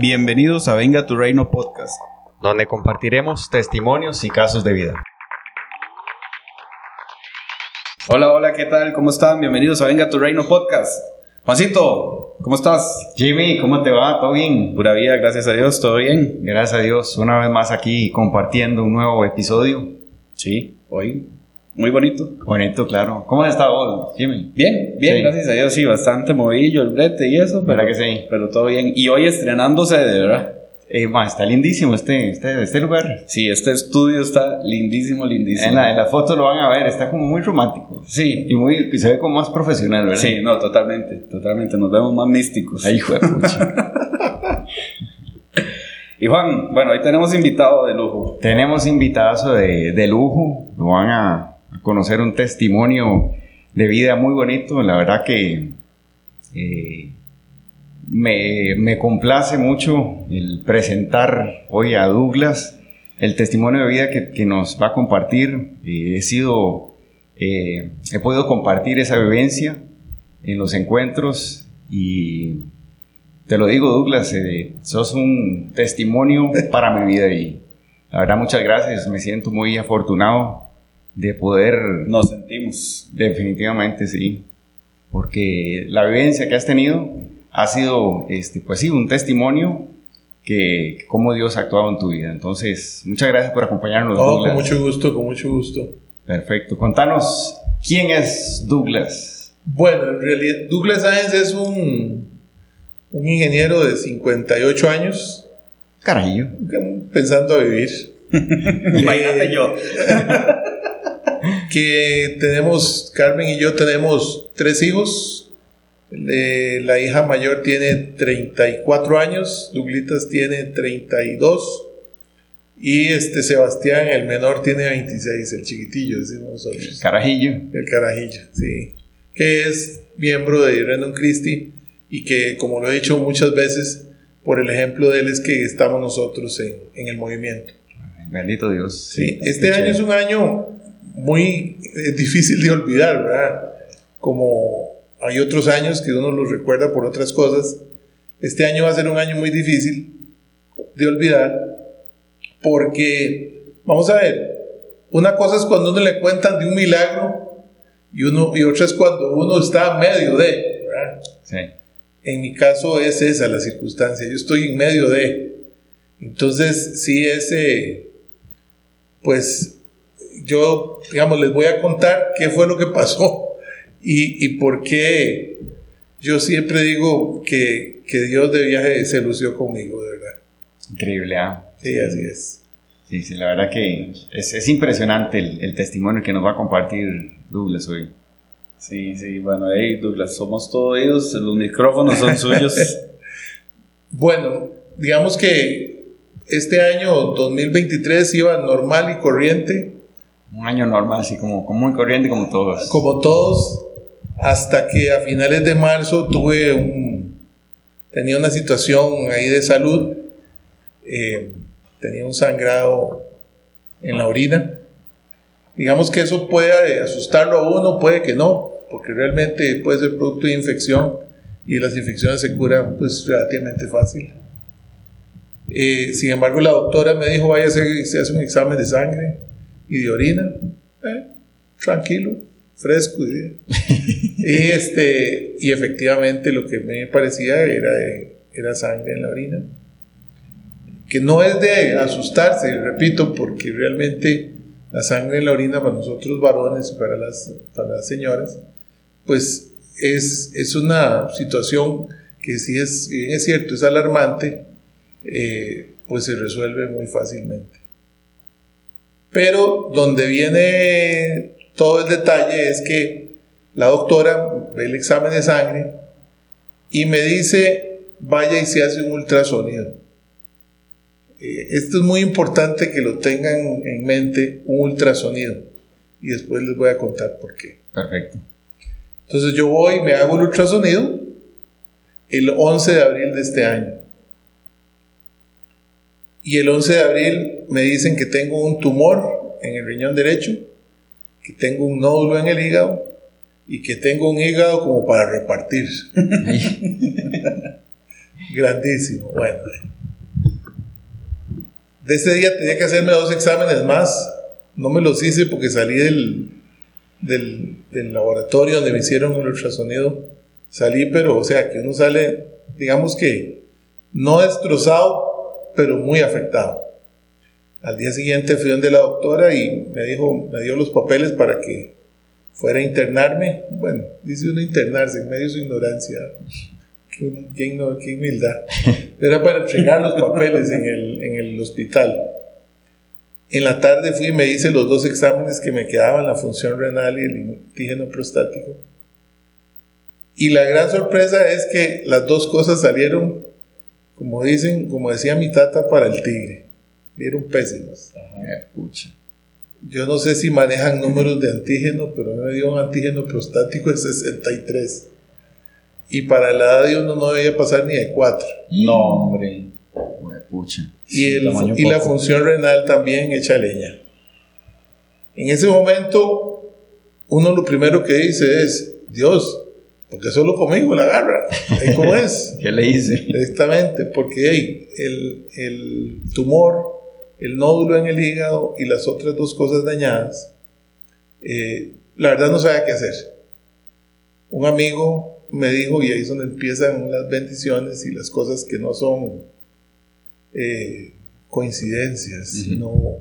Bienvenidos a Venga tu Reino Podcast, donde compartiremos testimonios y casos de vida. Hola, hola, ¿qué tal? ¿Cómo están? Bienvenidos a Venga tu Reino Podcast. Juancito, ¿cómo estás? Jimmy, ¿cómo te va? ¿Todo bien? Pura vida, gracias a Dios, ¿todo bien? Gracias a Dios, una vez más aquí compartiendo un nuevo episodio. Sí, hoy muy bonito. Bonito, claro. ¿Cómo has estado, Jimmy? Bien, bien, Sí. gracias a Dios, sí, bastante movillo el brete y eso, pero, ¿Verdad que sí? pero todo bien. Y hoy estrenándose, de verdad. Eh, ma, está lindísimo este, este, este lugar. Sí, este estudio está lindísimo, lindísimo. En la, en la foto lo van a ver, está como muy romántico. Sí, Y muy, y se ve como más profesional, ¿verdad? sí, no, totalmente, totalmente. Nos vemos más místicos. Ay, hijo de pucha. Y Juan, bueno, hoy tenemos invitado de lujo. Tenemos invitazo de, de lujo, lo van a conocer un testimonio de vida muy bonito, la verdad que eh, me, me complace mucho el presentar hoy a Douglas el testimonio de vida que, que nos va a compartir. Eh, he sido, eh, he podido compartir esa vivencia en los encuentros y te lo digo Douglas, sos un testimonio para mi vida y la verdad muchas gracias, me siento muy afortunado de poder, Nos sentimos. definitivamente sí, porque la vivencia que has tenido ha sido, este, pues sí, un testimonio que cómo Dios ha actuado en tu vida. Entonces, muchas gracias por acompañarnos. Oh, Douglas. con mucho gusto, con mucho gusto. Perfecto. Contanos, ¿quién es Douglas? Bueno, en realidad Douglas Sáenz es un, un ingeniero de 58 años Carajillo. pensando a vivir. Imagínate yo. Que tenemos, Carmen y yo tenemos tres hijos. Eh, la hija mayor tiene 34 años, Douglitas tiene 32 y este Sebastián, el menor, tiene 26, el chiquitillo, decimos nosotros. Carajillo. El carajillo, sí. Que es miembro de Renon Christi y que, como lo he dicho muchas veces, por el ejemplo de él es que estamos nosotros en, en el movimiento. Bendito Dios. Sí, este año es un año muy eh, difícil de olvidar, ¿verdad? Como hay otros años que uno los recuerda por otras cosas, este año va a ser un año muy difícil de olvidar porque, vamos a ver, una cosa es cuando uno le cuentan de un milagro y, uno, y otra es cuando uno está en medio de, ¿verdad? Sí. En mi caso es esa la circunstancia, yo estoy en medio de. Entonces, sí, ese, pues, yo, digamos, les voy a contar qué fue lo que pasó y, y por qué yo siempre digo que, que Dios de viaje se lució conmigo, de verdad. Increíble, ¿ah? Sí, así es. Sí, sí, la verdad que es, es impresionante el, el testimonio que nos va a compartir Douglas hoy. Sí, sí, bueno, hey Douglas, somos todos oídos, los micrófonos son suyos. Bueno, digamos que este año 2023 iba normal y corriente, Un año normal, así como, como muy corriente como todos. como todos, hasta que a finales de marzo tuve un, tenía una situación ahí de salud, eh, tenía un sangrado en la orina. Digamos que eso puede asustarlo a uno, puede que no, porque realmente puede ser producto de infección y las infecciones se curan pues relativamente fácil. Eh, sin embargo, la doctora me dijo, vaya se hace un examen de sangre y de orina. Eh, tranquilo, fresco. Y, y, este, y efectivamente lo que me parecía era, era sangre en la orina. Que no es de asustarse, repito, porque realmente la sangre en la orina para nosotros varones y para las, para las señoras, pues es, es una situación que si es, es cierto, es alarmante, eh, pues se resuelve muy fácilmente. Pero donde viene todo el detalle es que la doctora ve el examen de sangre y me dice, vaya y se hace un ultrasonido. Eh, esto es muy importante que lo tengan en mente, un ultrasonido. Y después les voy a contar por qué. Perfecto. Entonces yo voy, me hago el ultrasonido el 11 de abril de este año. Y el 11 de abril me dicen que tengo un tumor en el riñón derecho, que tengo un nódulo en el hígado y que tengo un hígado como para repartir. Grandísimo. Bueno. De ese día tenía que hacerme dos exámenes más. No me los hice porque salí del, del, del laboratorio donde me hicieron el ultrasonido. Salí, pero, o sea, que uno sale, digamos que no destrozado, pero muy afectado. Al día siguiente fui donde la doctora y me dijo, me dio los papeles para que fuera a internarme. Bueno, dice uno internarse en medio de su ignorancia. Qué, qué, qué humildad. Era para entregar los papeles en el, en el hospital. En la tarde fui y me hice los dos exámenes que me quedaban, la función renal y el antígeno prostático. Y la gran sorpresa es que las dos cosas salieron, como dicen, como decía mi tata, para el tigre. Vieron pésimos. Yo no sé si manejan números de antígeno, pero me dio un antígeno prostático de 63. Y para la edad de uno no debía pasar ni de 4. No, hombre. Pucha. Y, el, y la función renal también echa leña. En ese momento, uno lo primero que dice es, Dios, porque solo conmigo la agarra. ¿Cómo es? ¿Qué le hice? Exactamente, porque hey, el, el, tumor, el nódulo en el hígado y las otras dos cosas dañadas, eh, la verdad no sabía qué hacer. Un amigo me dijo, y ahí es donde empiezan las bendiciones y las cosas que no son eh, coincidencias, no,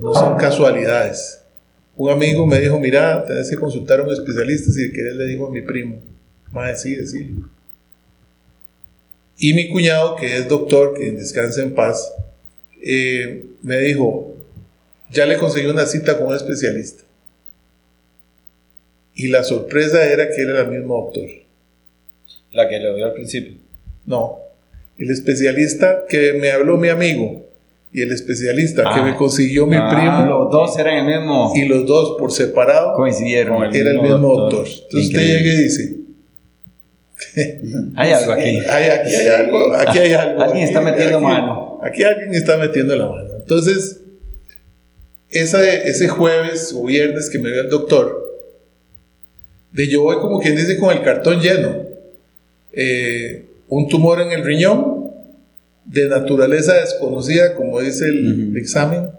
no son casualidades. Un amigo me dijo, mira, tenés que consultar a un especialista, si querés le dijo a mi primo, más sí, sí. Y mi cuñado, que es doctor, que descansa en paz, eh, me dijo, ya le conseguí una cita con un especialista. Y la sorpresa era que era el mismo doctor. La que le dio al principio. No, el especialista que me habló mi amigo y el especialista que me consiguió mi Ah, primo. Los dos eran el mismo. Y los dos por separado Coincidieron. era el mismo doctor. Entonces usted Increíble. llega y dice, Hay algo aquí. "Ay, aquí hay algo, aquí hay algo. Alguien está metiendo aquí- mano. Aquí alguien está metiendo la mano. Entonces, ese, ese jueves o viernes que me vio el doctor, de yo voy como quien dice con el cartón lleno. Eh, un tumor en el riñón, de naturaleza desconocida, como dice el examen,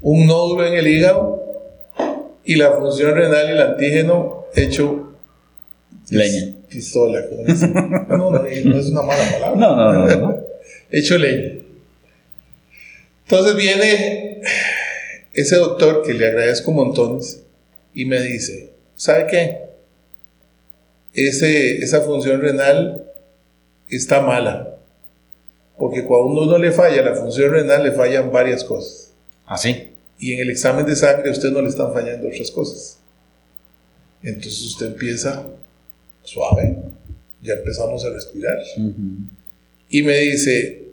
un nódulo en el hígado y la función renal y el antígeno hecho Leña. pistola. como dicen. No, no, no es una mala palabra No, no, no, no. hecho leña. Entonces viene ese doctor que le agradezco montones y me dice, ¿sabe qué? Ese, esa función renal está mala. Porque cuando uno le falla la función renal, le fallan varias cosas. Así. Y en el examen de sangre a usted no le están fallando otras cosas. Entonces usted empieza suave, ya empezamos a respirar. Y me dice,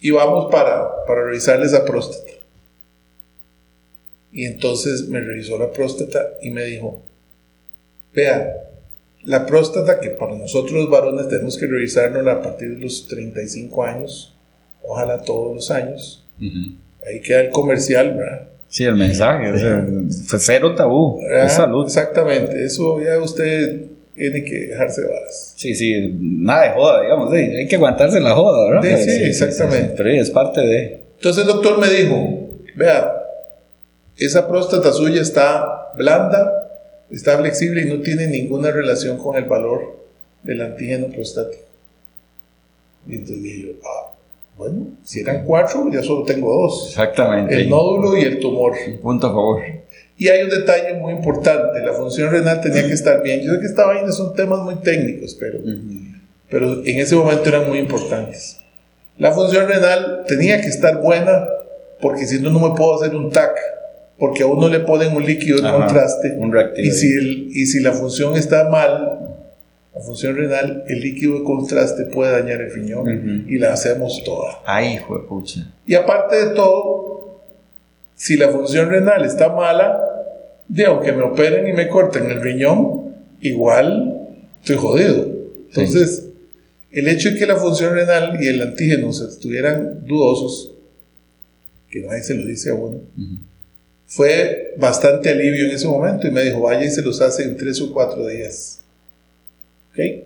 y vamos para, para revisarle esa próstata. Y entonces me revisó la próstata y me dijo, vea, la próstata que para nosotros los varones tenemos que revisarnos a partir de los 35 años, ojalá todos los años. Ahí queda el comercial, ¿verdad? Sí, el mensaje. sea, fue cero tabú. ¿Verdad? Es salud. Exactamente, eso ya usted tiene que dejarse varas. Sí, sí, nada de joda, digamos. sí, hay que aguantarse la joda, ¿verdad? Sí, sí, exactamente. Pero es parte de. Entonces el doctor me dijo, vea, esa próstata suya está blanda, está flexible y no tiene ninguna relación con el valor del antígeno prostático. Y entonces dije yo, ah, bueno, si eran cuatro, ya solo tengo dos. Exactamente. El nódulo y el tumor. Punto a favor. Y hay un detalle muy importante, la función renal tenía que estar bien. Yo sé que esta vaina son temas muy técnicos, pero, pero en ese momento eran muy importantes. La función renal tenía que estar buena porque si no, no me puedo hacer un TAC, porque a uno le ponen un líquido de Ajá, contraste. un Y si, el- y si la función está mal, la función renal, el líquido de contraste puede dañar el riñón Ujú. y la hacemos toda. Ay, hijo de pucha. Y aparte de todo, si la función renal está mala, de aunque me operen y me corten el riñón, igual estoy jodido. Entonces, el hecho de que la función renal y el antígeno estuvieran dudosos, que nadie se lo dice a uno, fue bastante alivio en ese momento y me dijo, vaya y se los hace en tres o cuatro días. ¿Ok?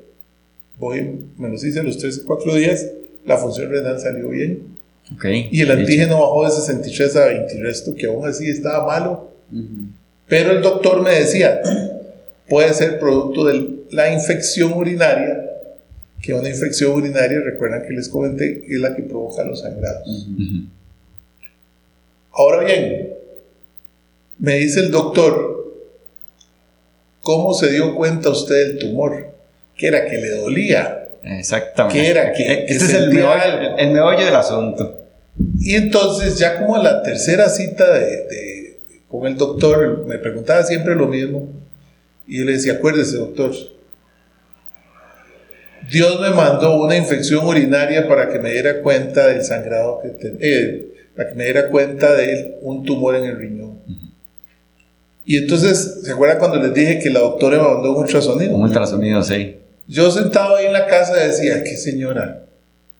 voy, me los hice a los 3 o 4 días, la función renal salió bien. Okay. Y el antígeno bajó de 63 a 20 y resto, que aún así estaba malo. Pero el doctor me decía, puede ser producto de la infección urinaria, que una infección urinaria, recuerdan que les comenté, es la que provoca los sangrados. Ahora bien, me dice el doctor, ¿cómo se dio cuenta usted del tumor? Que era que le dolía. Exactamente. Que era que, este es el meollo, el meollo, del asunto. Y entonces ya como a la tercera cita de, con el doctor, me preguntaba siempre lo mismo. Y yo le decía, acuérdese doctor, Dios me mandó una infección urinaria para que me diera cuenta del sangrado que tenía, eh, para que me diera cuenta de un tumor en el riñón. Y entonces, ¿se acuerdan cuando les dije que la doctora me mandó un ultrasonido? Un ultrasonido, sí. Yo sentado ahí en la casa decía, ¿qué señora?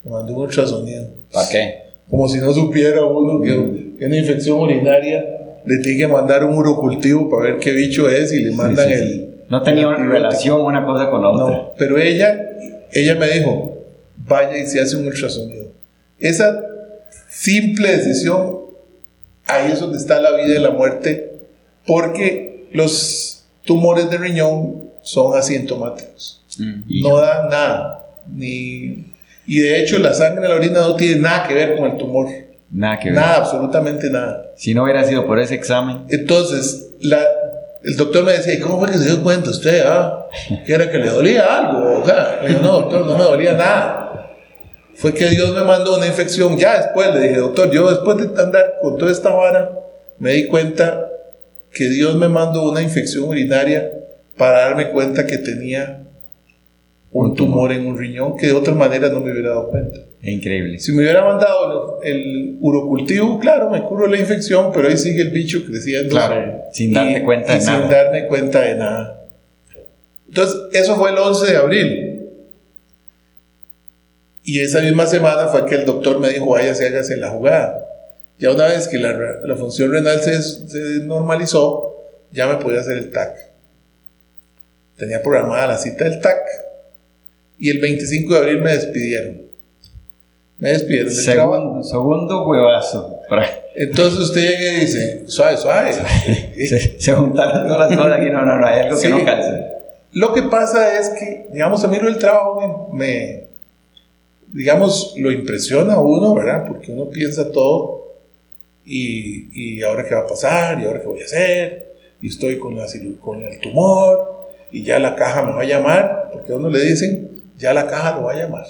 Me mandó un ultrasonido. ¿Para qué? Como si no supiera uno que, que una infección urinaria le tiene que mandar un urocultivo para ver qué bicho es y le mandan el... No tenía relación una cosa con la otra. No, pero ella, ella me dijo, vaya y se hace un ultrasonido. Esa simple decisión, ahí es donde está la vida y la muerte porque los tumores de riñón son asintomáticos. Mm. No dan nada. Ni, y de hecho la sangre en la orina no tiene nada que ver con el tumor. Nada que ver. Nada, absolutamente nada. Si no hubiera sido por ese examen. Entonces, la, el doctor me decía, ¿y cómo fue que se dio cuenta usted? Ah, que era que le dolía algo. O sea, no, doctor, no me dolía nada. Fue que Dios me mandó una infección. Ya después le dije, doctor, yo después de andar con toda esta vara, me di cuenta que Dios me mandó una infección urinaria para darme cuenta que tenía un tumor en un riñón que de otra manera no me hubiera dado cuenta. Increíble. Si me hubiera mandado el, urocultivo, claro, me curo la infección, pero ahí sigue el bicho creciendo. Claro, sin darme cuenta de nada. Sin darme cuenta de nada. Entonces, eso fue el 11 de abril. Y esa misma semana fue que el doctor me dijo, vaya, se hágase la jugada. Ya una vez que la, función renal se, normalizó, ya me podía hacer el TAC. Tenía programada la cita del TAC y el 25 de abril me despidieron. Me despidieron del segundo, Segundo huevazo. Entonces usted llega y dice, suave, suave. se, juntaron todas las cosas aquí, no, no, no, hay algo que no calza. Lo que pasa es que, digamos, a mí el trabajo me, digamos, lo impresiona a uno, ¿verdad? Porque uno piensa todo y, y, ahora qué va a pasar, y ahora qué voy a hacer, y estoy con, la, con el tumor, y ya la caja me va a llamar, porque a uno le dicen, ya la caja lo va a llamar,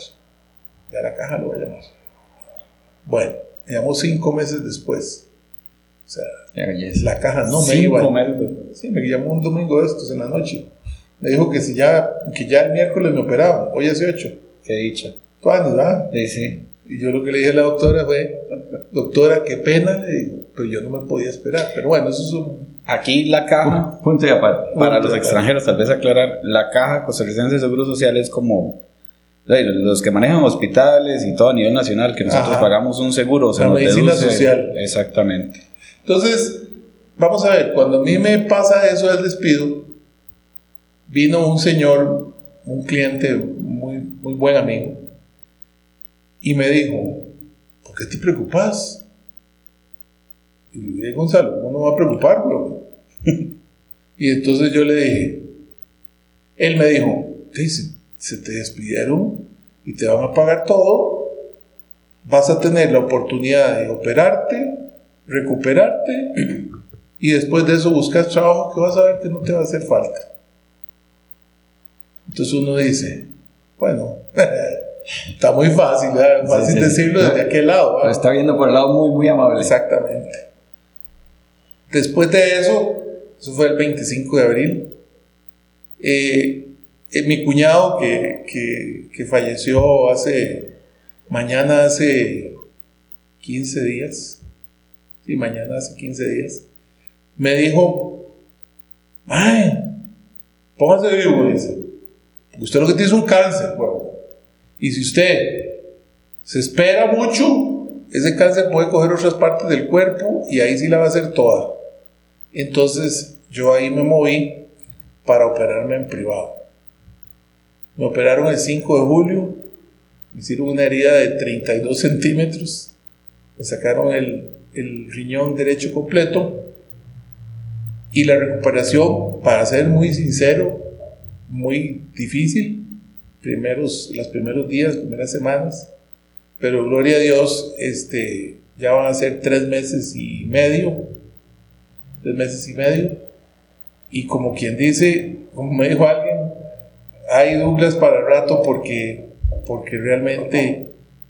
ya la caja lo va a llamar. Bueno, me llamó cinco meses después. O sea, la caja no me iba. Sí, me llamó un domingo de estos en la noche. Me dijo que si ya, que ya el miércoles me operaban, hoy hace ocho. Qué dicha. ¿verdad? Sí, sí. Y yo lo que le dije a la doctora fue, doctora, qué pena, le digo, pero yo no me podía esperar. Pero bueno, eso es un... Aquí la caja, punto y aparte. Para los extranjeros, tal vez aclarar, la caja costarricense de Seguro Social es como los que manejan hospitales y todo a nivel nacional, que nosotros pagamos un seguro. O sea, la medicina social. Exactamente. Entonces, vamos a ver, cuando a mí me pasa eso del despido, vino un señor, un cliente muy, muy buen amigo, y me dijo, ¿por qué te preocupas? Y le dije, Gonzalo, ¿cómo no va a preocupar, bro? y entonces yo le dije, él me dijo, dice, se te despidieron y te van a pagar todo, vas a tener la oportunidad de operarte, recuperarte y después de eso buscas trabajo que vas a ver que no te va a hacer falta. Entonces uno dice, bueno, Está muy fácil, fácil decirlo desde aquel lado. Lo está viendo por el lado muy, muy amable. Exactamente. Después de eso, eso fue el 25 de abril, eh, eh, mi cuñado que, que, que, falleció hace, mañana hace 15 días, sí, mañana hace 15 días, me dijo, ay, póngase vivo, dice, usted lo que tiene es un cáncer, bueno, y si usted se espera mucho, ese cáncer puede coger otras partes del cuerpo y ahí sí la va a hacer toda. Entonces yo ahí me moví para operarme en privado. Me operaron el 5 de julio, me hicieron una herida de 32 centímetros, me sacaron el, el riñón derecho completo y la recuperación, para ser muy sincero, muy difícil, primeros, los primeros días, primeras semanas, pero gloria a Dios, este, ya van a ser tres meses y medio, tres meses y medio, y como quien dice, como me dijo alguien, hay Douglas para el rato porque, porque realmente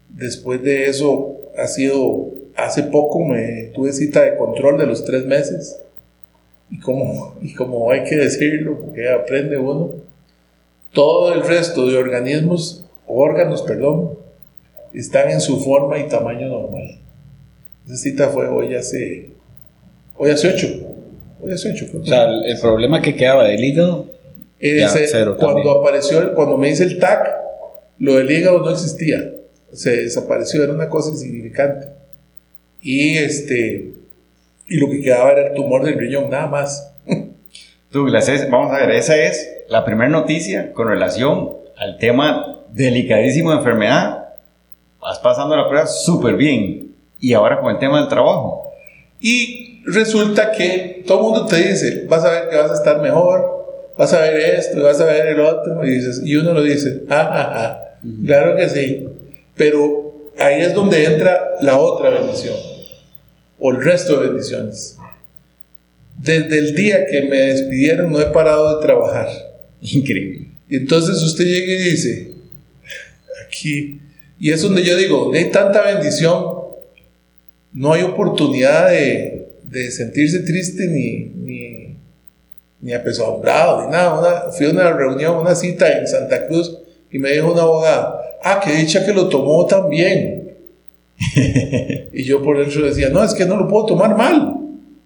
después de eso ha sido, hace poco me tuve cita de control de los tres meses, y como, y como hay que decirlo, porque aprende uno, todo el resto de organismos, órganos, perdón, están en su forma y tamaño normal. Esa cita fue hoy hace, hoy hace ocho. Hoy hace ocho. O sea, el, problema que quedaba del hígado. cuando apareció, cuando me hice el TAC, lo del hígado no existía. Se desapareció, era una cosa insignificante. Y este, y lo que quedaba era el tumor del riñón, nada más. Douglas, vamos a ver, esa es la primera noticia con relación al tema delicadísimo de enfermedad. Vas pasando la prueba súper bien. Y ahora con el tema del trabajo. Y resulta que todo el mundo te dice, vas a ver que vas a estar mejor, vas a ver esto, vas a ver el otro, y, dices, y uno lo dice, ah, ah, ah, claro que sí. Pero ahí es donde entra la otra bendición, o el resto de bendiciones. Desde el día que me despidieron no he parado de trabajar. Increíble. Y entonces usted llega y dice, aquí, y es donde yo digo, hay tanta bendición, no hay oportunidad de, de sentirse triste ni, ni, ni apesombrado, ni nada. fui a una reunión, una cita en Santa Cruz y me dijo una abogada, ah, qué dicha que lo tomó tan bien. y yo por dentro decía, no, es que no lo puedo tomar mal.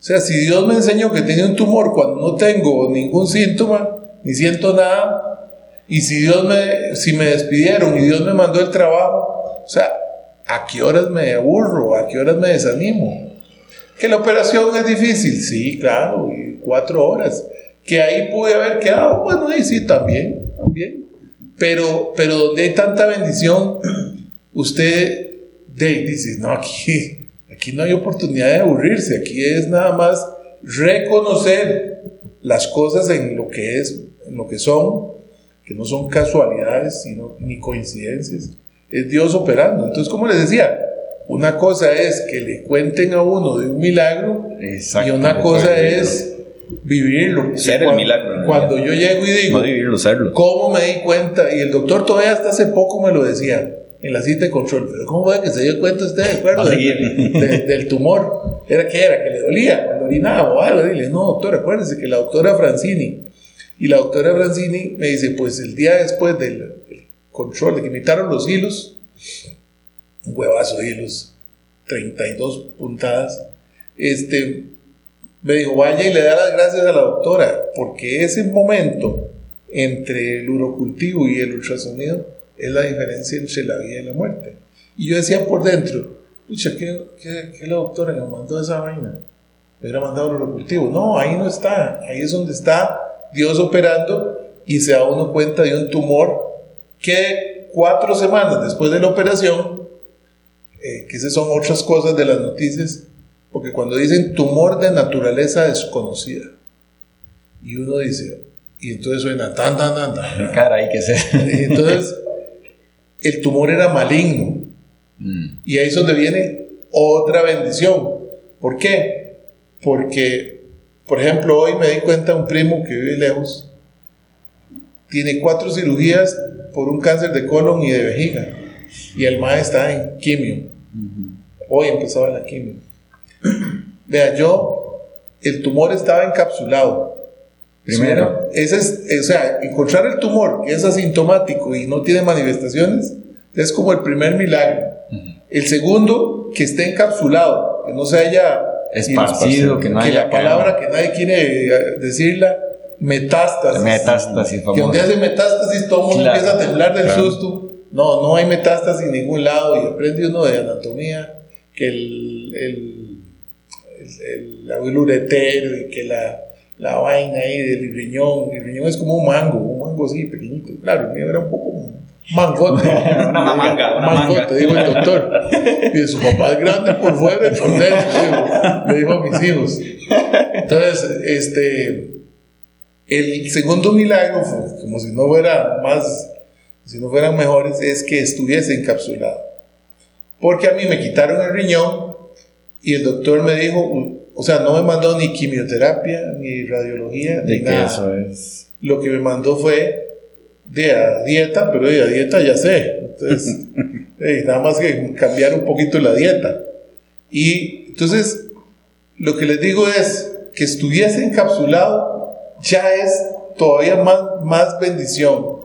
O sea, si Dios me enseñó que tenía un tumor cuando no tengo ningún síntoma, ni siento nada, y si Dios me, si me despidieron y Dios me mandó el trabajo, o sea, ¿a qué horas me aburro? ¿A qué horas me desanimo? Que la operación es difícil, sí, claro, y cuatro horas. Que ahí pude haber quedado, bueno, ahí sí, también, también. Pero, pero donde hay tanta bendición, usted dice, no, aquí Aquí no hay oportunidad de aburrirse, aquí es nada más reconocer las cosas en lo que es, en lo que son, que no son casualidades sino, ni coincidencias, es Dios operando. Entonces, como les decía, una cosa es que le cuenten a uno de un milagro y una cosa es vivirlo. Ser el milagro. Cuando yo llego y digo, no vivirlo, serlo. ¿cómo me di cuenta? Y el doctor todavía hasta hace poco me lo decía en la cita de control. Pero ¿cómo fue que se dio cuenta usted, de acuerdo? del tumor. ¿Era que era? ¿Que le dolía cuando orinaba o algo? Dile, no, doctor, acuérdese que la doctora Francini. Y la doctora Francini me dice, pues el día después del, control, de que imitaron los hilos, un huevazo de hilos, 32 puntadas, este, me dijo, vaya y le da las gracias a la doctora, porque ese momento entre el urocultivo y el ultrasonido es la diferencia entre la vida y la muerte. Y yo decía por dentro, pucha, ¿qué, qué, la doctora me mandó esa vaina? Me hubiera mandado lo cultivo. No, ahí no está. Ahí es donde está Dios operando y se da uno cuenta de un tumor que cuatro semanas después de la operación, eh, que esas son otras cosas de las noticias, porque cuando dicen tumor de naturaleza desconocida, y uno dice, y entonces suena tan, tan, tan, tan. Caray, que se. Entonces, el tumor era maligno. Mm. Y ahí es donde viene otra bendición. ¿Por qué? Porque, por ejemplo, hoy me di cuenta un primo que vive lejos, tiene cuatro cirugías por un cáncer de colon y de vejiga. Y el MAE está en quimio. Hoy empezaba la quimio. Vea, yo, el tumor estaba encapsulado. Primero, ese es, o sea, encontrar el tumor que es asintomático y no tiene manifestaciones es como el primer milagro. El segundo, que esté encapsulado, que no se haya esparcido, que, no haya la palabra que nadie quiere eh, decirla, metástasis. Metástasis, Que donde hace metástasis todo el mundo empieza a temblar del susto. No, no hay metástasis en ningún lado y aprende uno de anatomía que el, el, el, el, uretero y que la la vaina ahí del riñón. El riñón es como un mango, un mango así pequeñito. Claro, el mío era un poco mangote. una manga, una mangote, dijo el doctor. Y su papá es grande por fuera dentro, le dijo a mis hijos. Entonces, este, el segundo milagro, como si no fuera más, si no fueran mejores, es que estuviese encapsulado. Porque a mí me quitaron el riñón y el doctor me dijo, o sea, no me mandó ni quimioterapia, ni radiología, ni nada. Eso es. Lo que me mandó fue de a dieta, pero de a dieta ya sé. Entonces, nada más que cambiar un poquito la dieta. Y entonces, lo que les digo es que estuviese encapsulado ya es todavía más, más bendición.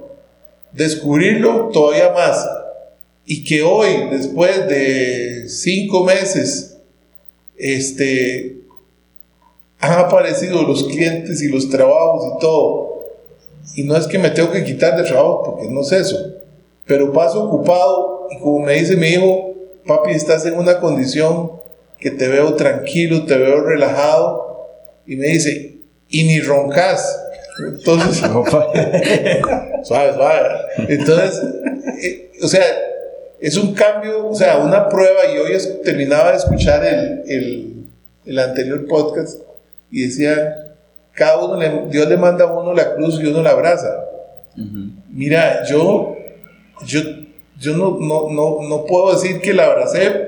Descubrirlo todavía más. Y que hoy, después de cinco meses, este, han aparecido los clientes y los trabajos y todo. Y no es que me tengo que quitar de trabajo, porque no es eso. Pero paso ocupado y como me dice mi hijo, papi, estás en una condición que te veo tranquilo, te veo relajado. Y me dice, y ni roncas. Entonces, suave, suave. Entonces, eh, o sea, es un cambio, o sea, una prueba. Y hoy terminaba de escuchar el, el, el anterior podcast y decía, cada uno, le, Dios le manda a uno la cruz y uno la abraza. Mira, yo, yo, yo no, no, no, no, puedo decir que la abracé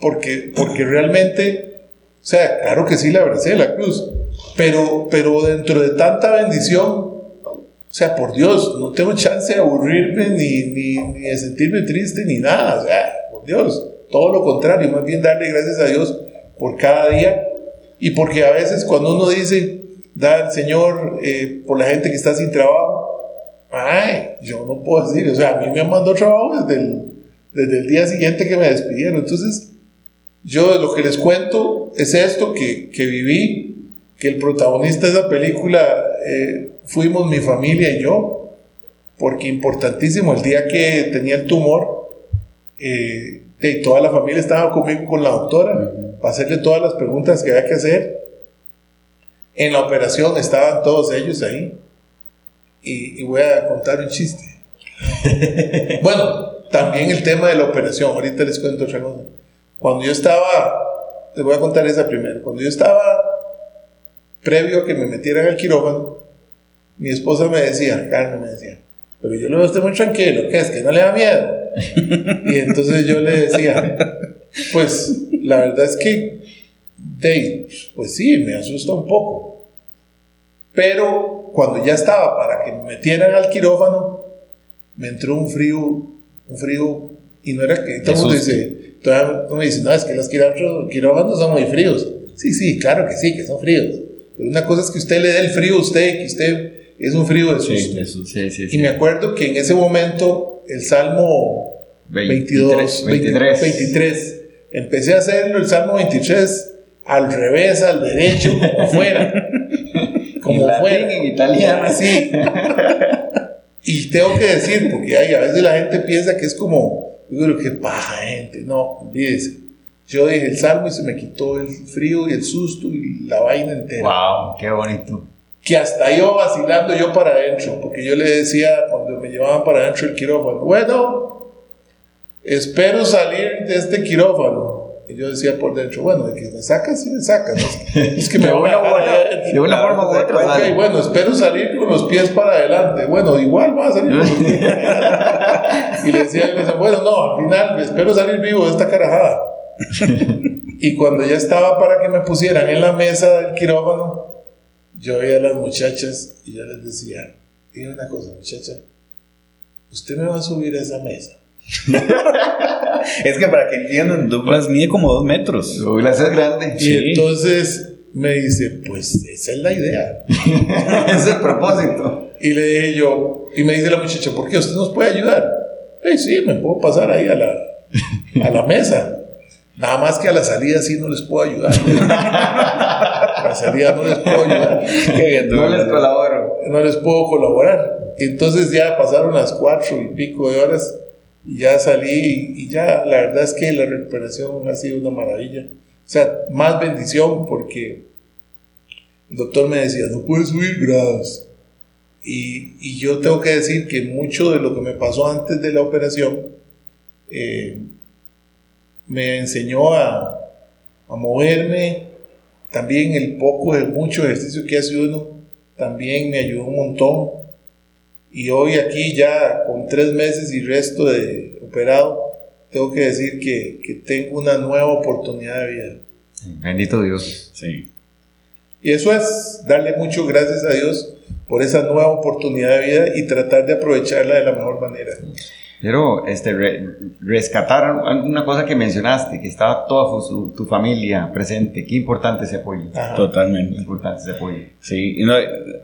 porque, porque realmente, o sea, claro que sí la abracé la cruz, pero, pero dentro de tanta bendición, o sea, por Dios, no tengo chance de aburrirme ni, ni, ni de sentirme triste ni nada, o sea, por Dios, todo lo contrario, más bien darle gracias a Dios por cada día y porque a veces cuando uno dice, da Señor eh, por la gente que está sin trabajo, ay, yo no puedo decir, o sea, a mí me mandado trabajo desde el, desde el día siguiente que me despidieron. Entonces, yo lo que les cuento es esto que, que viví, que el protagonista de esa película eh, fuimos mi familia y yo, porque importantísimo, el día que tenía el tumor, eh, toda la familia estaba conmigo con la doctora para hacerle todas las preguntas que había que hacer. En la operación estaban todos ellos ahí. Y, voy a contar un chiste. bueno, también el tema de la operación. Ahorita les cuento otra cosa. Cuando yo estaba, les voy a contar esa primero. Cuando yo estaba previo a que me metieran al quirófano, mi esposa me decía, Carmen me decía, pero yo lo veo usted muy tranquilo, ¿qué es? Que no le da miedo. y entonces yo le decía, pues la verdad es que, Dave, pues sí, me asusta un poco. Pero cuando ya estaba para que me metieran al quirófano, me entró un frío, un frío, y no era que todo el mundo dice, todo me dice, no, es que los quirófanos son muy fríos. Sí, sí, claro que sí, que son fríos. Pero una cosa es que usted le dé el frío a usted, que usted es un frío de susto. Sí, sí, y me acuerdo que en ese momento el Salmo 22, 23, 23 Empecé a hacerlo el Salmo 23 al revés, al derecho, como fuera. como fuera. En italiano. Así. y tengo que decir, porque hay, a veces la gente piensa que es como, yo que paja gente. No, olvídese. Yo dije el salmo y se me quitó el frío y el susto y la vaina entera. ¡Wow! ¡Qué bonito! Que hasta yo vacilando yo para adentro, porque yo le decía cuando me llevaban para adentro el quirófano, bueno, espero salir de este quirófano. Y yo decía por dentro, bueno, de que me sacas, sí me sacas. Es que me voy a De una forma u otra. Okay, bueno, espero salir con los pies para adelante. Bueno, igual va a salir con los pies Y le decía, bueno, no, al final espero salir vivo de esta carajada. y cuando ya estaba para que me pusieran en la mesa del quirófano, yo veía a las muchachas y yo les decía, dime una cosa, muchacha, usted me va a subir a esa mesa es que para que entiendan, Douglas mide como dos metros. Douglas es grande. Y entonces me dice, pues esa es la idea. es el propósito. Y le dije yo, y me dice la muchacha, ¿por qué usted nos puede ayudar? Sí, sí, me puedo pasar ahí a la, a la mesa. Nada más que a la salida sí no les puedo ayudar. a la salida no les puedo ayudar. no les colaboro. No les puedo colaborar. Entonces ya pasaron las cuatro y pico de horas y ya salí y ya la verdad es que la recuperación ha sido una maravilla. O sea, más bendición porque el doctor me decía, no puedes subir grados. Y, y, yo tengo que decir que mucho de lo que me pasó antes de la operación eh, me enseñó a, a, moverme. También el poco, el mucho ejercicio que hace uno, también me ayudó un montón. Y hoy aquí ya con tres meses y resto de operado, tengo que decir que, que tengo una nueva oportunidad de vida. Bendito Dios. Sí. Y eso es darle mucho gracias a Dios por esa nueva oportunidad de vida y tratar de aprovecharla de la mejor manera. Quiero este, rescatar una cosa que mencionaste, que estaba toda tu familia presente. Qué importante ese apoyo. Totalmente. Qué importante ese apoyo. Sí,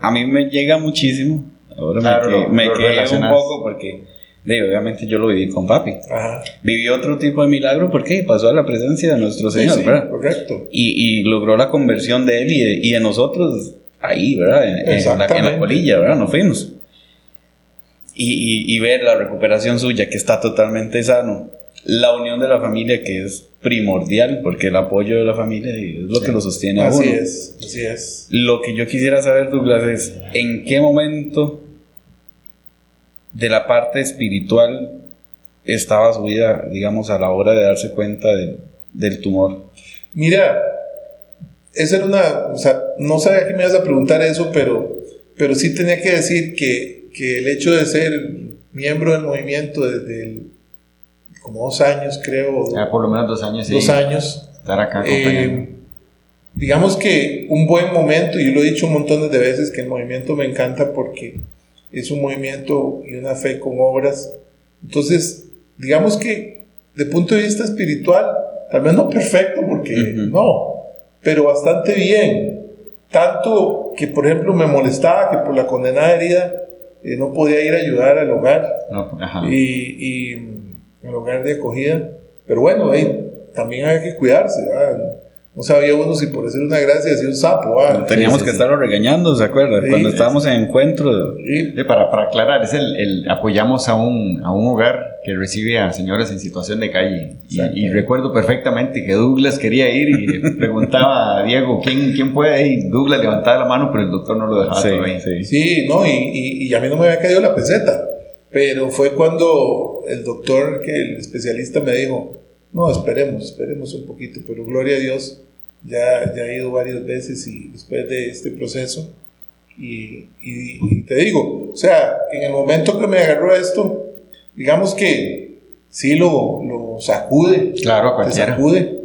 a mí me llega muchísimo. Ahora me, quedé un poco porque obviamente yo lo viví con papi. Viví otro tipo de milagro porque pasó a la presencia de nuestro Señor, ¿verdad? Correcto. Y, y, logró la conversión de él y de, y de nosotros ahí, ¿verdad? En, en, la, en, la, colilla, ¿verdad? Nos fuimos. Y, y, ver la recuperación suya, que está totalmente sano. La unión de la familia, que es primordial, porque el apoyo de la familia es lo que lo sostiene a uno. Así es, así es. Lo que yo quisiera saber, Douglas, es en qué momento de la parte espiritual estaba su vida, digamos, a la hora de darse cuenta del tumor? Mira, esa era una, o sea, no sabía que me ibas a preguntar eso, pero, pero sí tenía que decir que, que el hecho de ser miembro del movimiento desde como dos años, creo. Ya, por lo menos dos años. Dos años. Estar acá eh, digamos que un buen momento, y yo lo he dicho un montón de veces, que el movimiento me encanta porque es un movimiento y una fe con obras. Entonces, digamos que de punto de vista espiritual, tal vez no perfecto, porque no, pero bastante bien. Tanto que, por ejemplo, me molestaba que por la condenada herida eh, no podía ir a ayudar al hogar y, y, al hogar de acogida. Pero bueno, ahí también hay que cuidarse. No sabía uno si por hacer una gracia hacía un sapo. Ah, Teníamos que estarlo regañando, ¿se acuerda? Cuando estábamos en encuentro. para, para aclarar, es el, apoyamos a un, a un hogar que recibe a señoras en situación de calle. Y, recuerdo perfectamente que Douglas quería ir y preguntaba a Diego, ¿quién, quién puede ir? Douglas levantaba la mano, pero el doctor no lo dejaba sí, Sí, no, y, y, a mí no me había caído la peseta. Pero fue cuando el doctor, que el especialista me dijo, no, esperemos, esperemos un poquito, pero gloria a Dios ya, ya he ido varias veces y después de este proceso. Y, y, te digo, o sea, en el momento que me agarró esto, digamos que sí lo, lo sacude. Claro, cualquiera. sacude,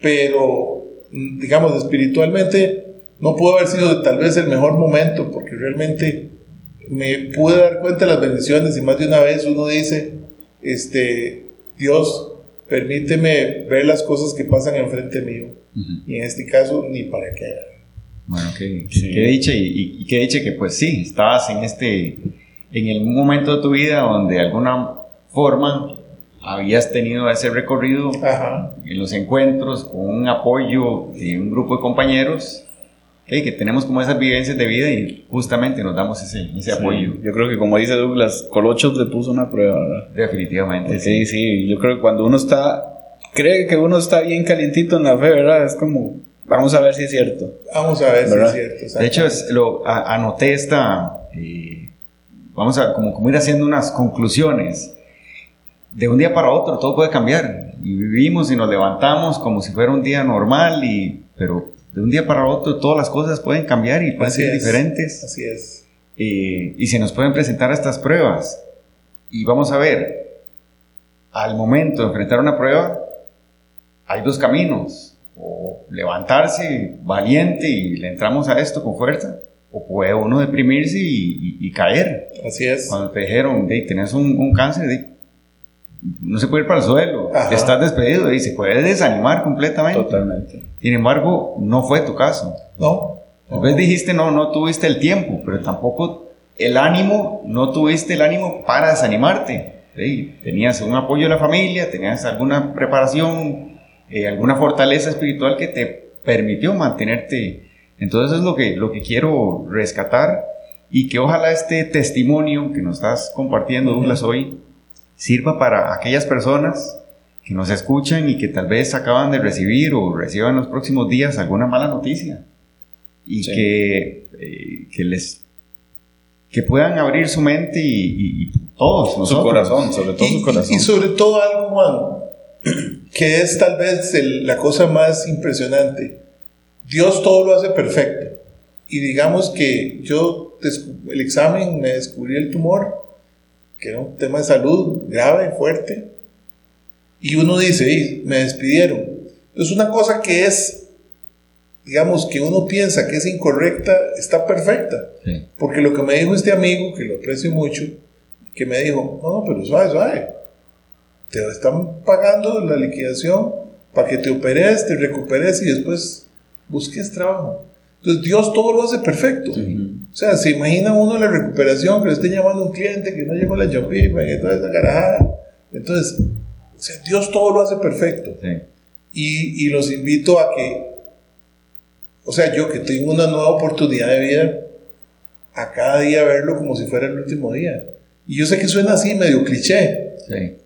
pero digamos espiritualmente no pudo haber sido tal vez el mejor momento porque realmente me pude dar cuenta de las bendiciones y más de una vez uno dice, este, Dios, permíteme ver las cosas que pasan enfrente mío. Y en este caso, ni para qué. Bueno, qué, qué dicha y, y, qué dicha que pues sí, estabas en este, en el momento de tu vida donde de alguna forma habías tenido ese recorrido en los encuentros con un apoyo de un grupo de compañeros que tenemos como esas vivencias de vida y justamente nos damos ese, ese apoyo. Yo creo que como dice Douglas, Colochos le puso una prueba, ¿verdad? Definitivamente. Sí, sí, yo creo que cuando uno está, cree que uno está bien calientito en la fe, ¿verdad? Es como, vamos a ver si es cierto. Vamos a ver si es cierto. De hecho, lo, anoté esta, eh, vamos a como, como ir haciendo unas conclusiones. De un día para otro todo puede cambiar y vivimos y nos levantamos como si fuera un día normal y pero de un día para otro todas las cosas pueden cambiar y pueden ser diferentes. Así es. y se nos pueden presentar estas pruebas. Y vamos a ver, al momento de enfrentar una prueba, hay dos caminos. O levantarse valiente y le entramos a esto con fuerza, o puede uno deprimirse y, caer. Así es. Cuando te dijeron, hey, tenés un, un cáncer, no se puede ir para el suelo, estás despedido y se puede desanimar completamente. Totalmente. Sin embargo, no fue tu caso. No. Tal vez dijiste no, no tuviste el tiempo, pero tampoco el ánimo, no tuviste el ánimo para desanimarte. Tenías un apoyo de la familia, tenías alguna preparación, eh, alguna fortaleza espiritual que te permitió mantenerte. Entonces es lo que, lo que quiero rescatar y que ojalá este testimonio que nos estás compartiendo, Douglas, hoy, sirva para aquellas personas que nos escuchan y que tal vez acaban de recibir o reciban en los próximos días alguna mala noticia. y que, eh, que les que puedan abrir su mente y, todos nosotros. Su corazón, sobre todo su corazón. Y, sobre todo algo, Juan, que es tal vez la cosa más impresionante. Dios todo lo hace perfecto. Y digamos que yo, el examen, me descubrí el tumor, que era un tema de salud grave, fuerte. Y uno dice, me despidieron. Es una cosa que es digamos, que uno piensa que es incorrecta, está perfecta. Porque lo que me dijo este amigo, que lo aprecio mucho, que me dijo, no, no, pero suave, suave. Te están pagando la liquidación para que te operes, te recuperes y después busques trabajo. Entonces Dios todo lo hace perfecto. O sea, se imagina uno la recuperación, que le esté llamando un cliente, que no llegó la chapipa, que toda esa carajada. Entonces, o sea, Dios todo lo hace perfecto. Y, y los invito a que o sea, yo que tengo una nueva oportunidad de vida, a cada día verlo como si fuera el último día. Y yo sé que suena así, medio cliché,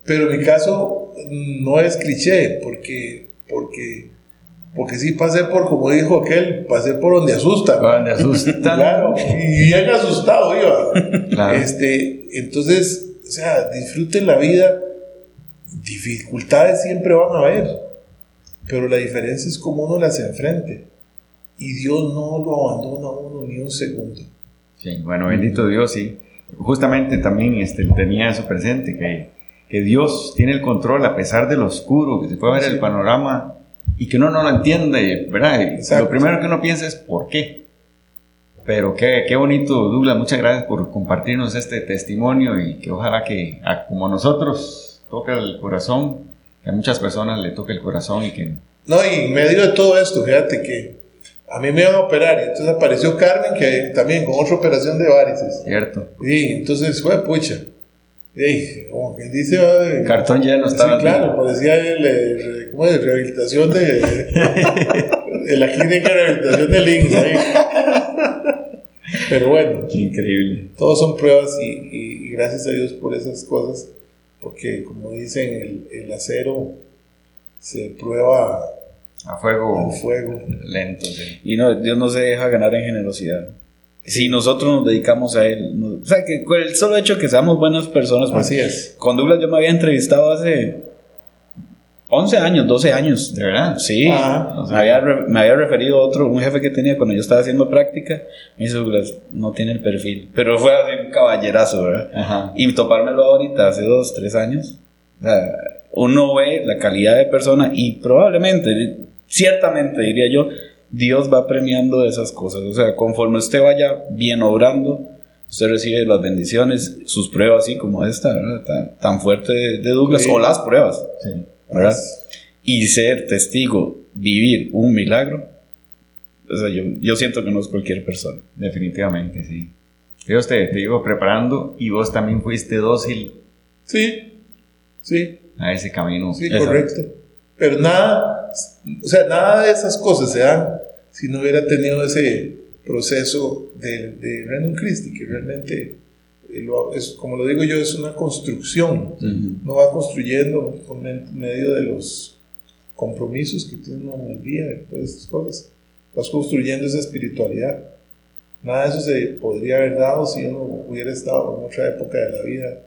pero en mi caso no es cliché, porque, porque, porque sí pasé por, como dijo aquel, pasé por donde asusta. Donde asusta. claro, y bien asustado iba. Este, entonces, o sea, disfruten la vida. Dificultades siempre van a haber, pero la diferencia es cómo uno las enfrente y Dios no lo abandona a uno ni un segundo. Sí, bueno, bendito Dios, sí. Justamente también este, tenía eso presente, que, que Dios tiene el control a pesar de lo oscuro, que se puede ver el panorama y que uno no lo entiende, ¿verdad? Lo primero que uno piensa es ¿por qué? Pero qué, qué bonito, Douglas, muchas gracias por compartirnos este testimonio y que ojalá que como a nosotros toque el corazón, que a muchas personas le toque el corazón y que... No, y en medio de todo esto, fíjate que a mí me iban a operar y entonces apareció Carmen que también con otra operación de varices. Cierto. Y entonces fue pucha. Como que dice... Cartón ya no estaba. Sí, claro, parecía el, ¿cómo es? rehabilitación de, de la clínica de rehabilitación de Links. Pero bueno. increíble. Todos son pruebas y, y, gracias a Dios por esas cosas. Porque como dicen, el, el acero se prueba a fuego, fuego. lento. Y no, Dios no se deja ganar en generosidad. Si nosotros nos dedicamos a Él, o sea, que con el solo hecho de que seamos buenas personas, pues, así es. Con Douglas yo me había entrevistado hace 11 años, 12 años. ¿De verdad? Sí. me, había, me, había, referido a otro, un jefe que tenía cuando yo estaba haciendo práctica. Me dice, Douglas, no tiene el perfil. Pero fue así un caballerazo, ¿verdad? Ajá. Y topármelo ahorita, hace 2, 3 años. O sea, uno ve la calidad de persona y probablemente ciertamente diría yo, Dios va premiando esas cosas. O sea, conforme usted vaya bien obrando, usted recibe las bendiciones, sus pruebas, así como esta, ¿verdad? Tan, fuerte de, Douglas, o las pruebas, ¿verdad? Y ser testigo, vivir un milagro, o sea, yo, yo, siento que no es cualquier persona. Definitivamente, sí. Dios te, te iba preparando y vos también fuiste dócil. Sí, sí. A ese camino. Sí, correcto. Pero nada, o sea, nada de esas cosas se dan si no hubiera tenido ese proceso de, de Renan Christie, que realmente, eh, es, como lo digo yo, es una construcción. No va construyendo por medio de los compromisos que tiene uno en el día, de todas estas cosas. Vas construyendo esa espiritualidad. Nada de eso se podría haber dado si uno hubiera estado en otra época de la vida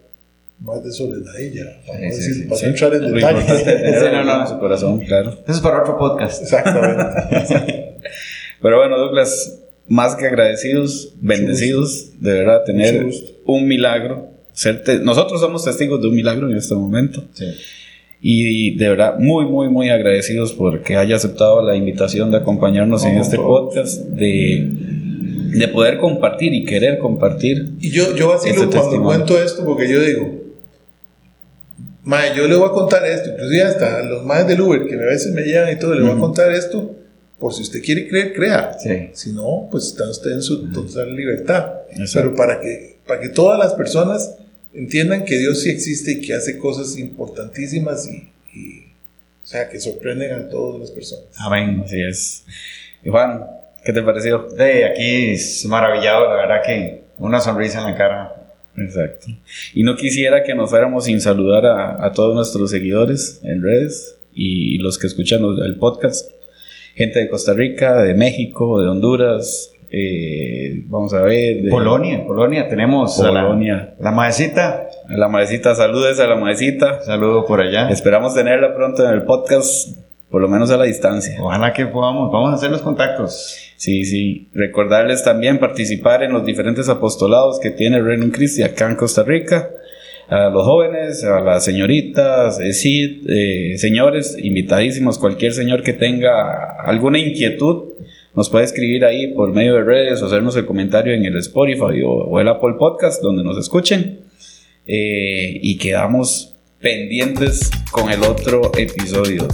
más de soledadilla. Vamos sí, sí, para entrar en detalle. su corazón, claro. Eso es para otro podcast. Exactamente. Pero bueno, Douglas, más que agradecidos, bendecidos, de verdad, tener un milagro. Nosotros somos testigos de un milagro en este momento. Sí. Y de verdad, muy, muy, muy agradecidos porque haya aceptado la invitación de acompañarnos en este podcast, de, de poder compartir y querer compartir. Y yo, yo vacilo este cuando cuento esto porque yo digo, Mae, yo le voy a contar esto, inclusive hasta los más del Uber que a veces me llegan y todo, le voy a contar esto, por si usted quiere creer, crea. Si no, pues está usted en su total libertad. Pero para que, para que todas las personas entiendan que Dios sí existe y que hace cosas importantísimas y, o sea, que sorprenden a todas las personas. Amén, así es. Y Juan, ¿qué te pareció? De aquí es maravillado, la verdad que una sonrisa en la cara Exacto. Y no quisiera que nos fuéramos sin saludar a, todos nuestros seguidores en redes y los que escuchan el podcast. gente de Costa Rica, de México, de Honduras, eh, vamos a ver. De Polonia, Polonia, tenemos Polonia. la, la maecita. La maecita, saludes a la maecita. Saludo por allá. Esperamos tenerla pronto en el podcast, por lo menos a la distancia. Ojalá que podamos, vamos a hacer los contactos. Sí, sí. Recordarles también participar en los diferentes apostolados que tiene Renum Christi acá en Costa Rica. A los jóvenes, a las señoritas, eh, sí, eh, señores, invitadísimos, cualquier señor que tenga alguna inquietud nos puede escribir ahí por medio de redes o hacernos el comentario en el Spotify o, el Apple Podcast donde nos escuchen. Eh, y quedamos pendientes con el otro episodio.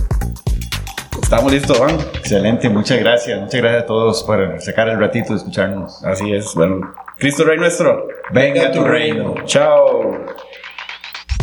¿Estamos listos, Juan? Excelente, muchas gracias. Muchas gracias a todos por sacar el ratito de escucharnos. Así es, bueno. Cristo Rey nuestro. Venga tu reino. Chao.